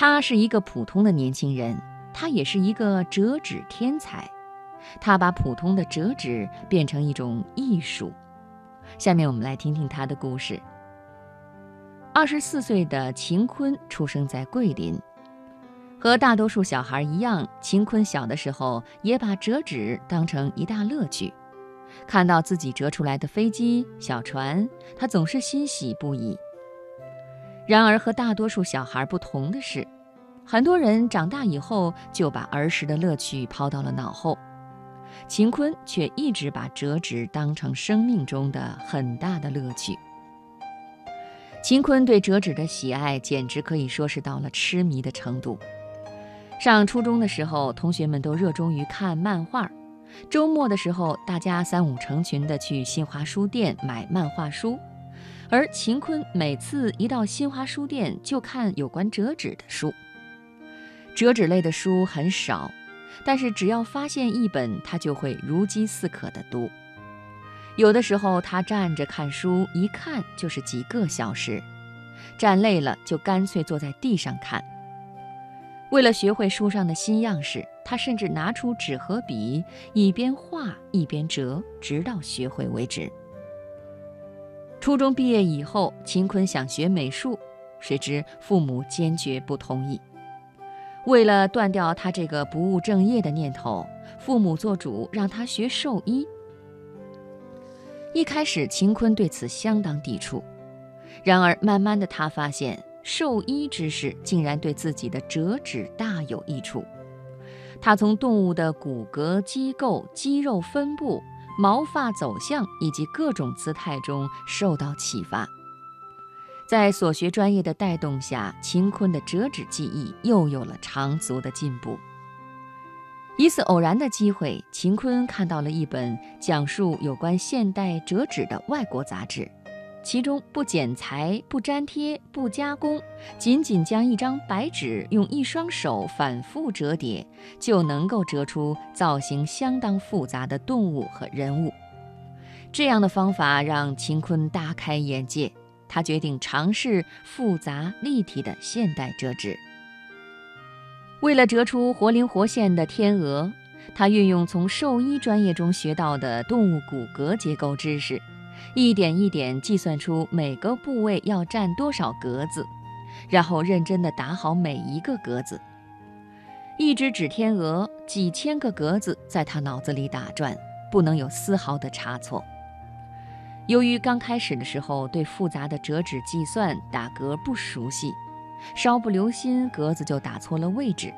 他是一个普通的年轻人，他也是一个折纸天才。他把普通的折纸变成一种艺术。下面我们来听听他的故事。二十四岁的秦坤出生在桂林，和大多数小孩一样，秦坤小的时候也把折纸当成一大乐趣。看到自己折出来的飞机、小船，他总是欣喜不已。然而，和大多数小孩不同的是，很多人长大以后就把儿时的乐趣抛到了脑后。秦坤却一直把折纸当成生命中的很大的乐趣。秦坤对折纸的喜爱简直可以说是到了痴迷的程度。上初中的时候，同学们都热衷于看漫画，周末的时候，大家三五成群的去新华书店买漫画书，而秦坤每次一到新华书店就看有关折纸的书。折纸类的书很少。但是只要发现一本，他就会如饥似渴地读。有的时候他站着看书，一看就是几个小时；站累了，就干脆坐在地上看。为了学会书上的新样式，他甚至拿出纸和笔，一边画一边折，直到学会为止。初中毕业以后，秦坤想学美术，谁知父母坚决不同意。为了断掉他这个不务正业的念头，父母做主让他学兽医。一开始，秦坤对此相当抵触，然而慢慢的，他发现兽医知识竟然对自己的折纸大有益处。他从动物的骨骼机构、肌肉分布、毛发走向以及各种姿态中受到启发。在所学专业的带动下，秦坤的折纸技艺又有了长足的进步。一次偶然的机会，秦坤看到了一本讲述有关现代折纸的外国杂志，其中不剪裁、不粘贴、不加工，仅仅将一张白纸用一双手反复折叠，就能够折出造型相当复杂的动物和人物。这样的方法让秦坤大开眼界。他决定尝试复杂立体的现代折纸。为了折出活灵活现的天鹅，他运用从兽医专业中学到的动物骨骼结构知识，一点一点计算出每个部位要占多少格子，然后认真地打好每一个格子。一只纸天鹅，几千个格子在他脑子里打转，不能有丝毫的差错。由于刚开始的时候对复杂的折纸计算打格不熟悉，稍不留心格子就打错了位置。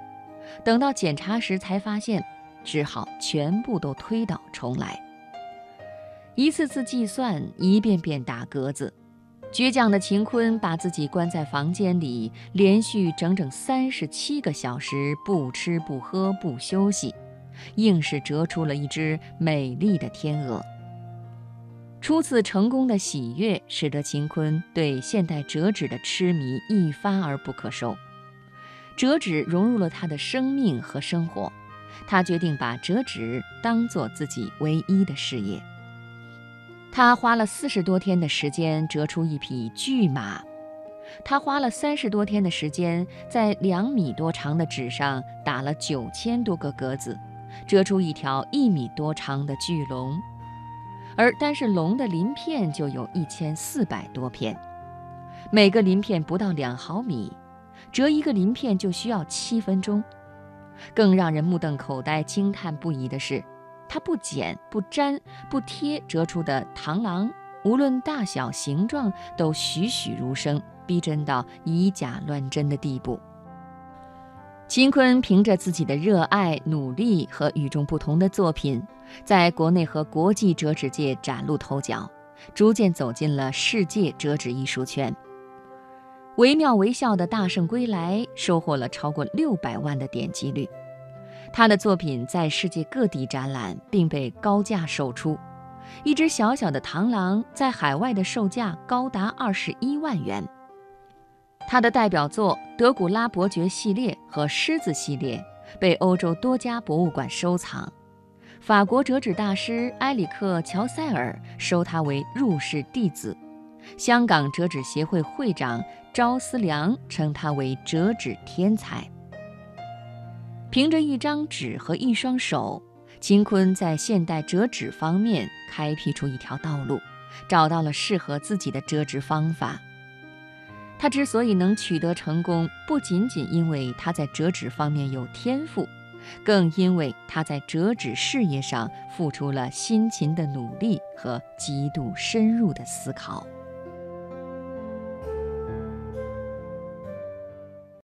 等到检查时才发现，只好全部都推倒重来。一次次计算，一遍遍打格子，倔强的秦坤把自己关在房间里，连续整整三十七个小时不吃不喝不休息，硬是折出了一只美丽的天鹅。初次成功的喜悦，使得秦坤对现代折纸的痴迷一发而不可收。折纸融入了他的生命和生活，他决定把折纸当做自己唯一的事业。他花了四十多天的时间折出一匹巨马，他花了三十多天的时间在两米多长的纸上打了九千多个格子，折出一条一米多长的巨龙。而单是龙的鳞片就有一千四百多片，每个鳞片不到两毫米，折一个鳞片就需要七分钟。更让人目瞪口呆、惊叹不已的是，它不剪、不粘、不贴折出的螳螂，无论大小、形状都栩栩如生，逼真到以假乱真的地步。秦坤凭着自己的热爱、努力和与众不同的作品，在国内和国际折纸界崭露头角，逐渐走进了世界折纸艺术圈。惟妙惟肖的大圣归来收获了超过六百万的点击率，他的作品在世界各地展览，并被高价售出。一只小小的螳螂在海外的售价高达二十一万元。他的代表作德古拉伯爵系列和狮子系列被欧洲多家博物馆收藏，法国折纸大师埃里克·乔塞尔收他为入室弟子，香港折纸协会会长赵思良称他为折纸天才。凭着一张纸和一双手，秦坤在现代折纸方面开辟出一条道路，找到了适合自己的折纸方法。他之所以能取得成功，不仅仅因为他在折纸方面有天赋，更因为他在折纸事业上付出了辛勤的努力和极度深入的思考。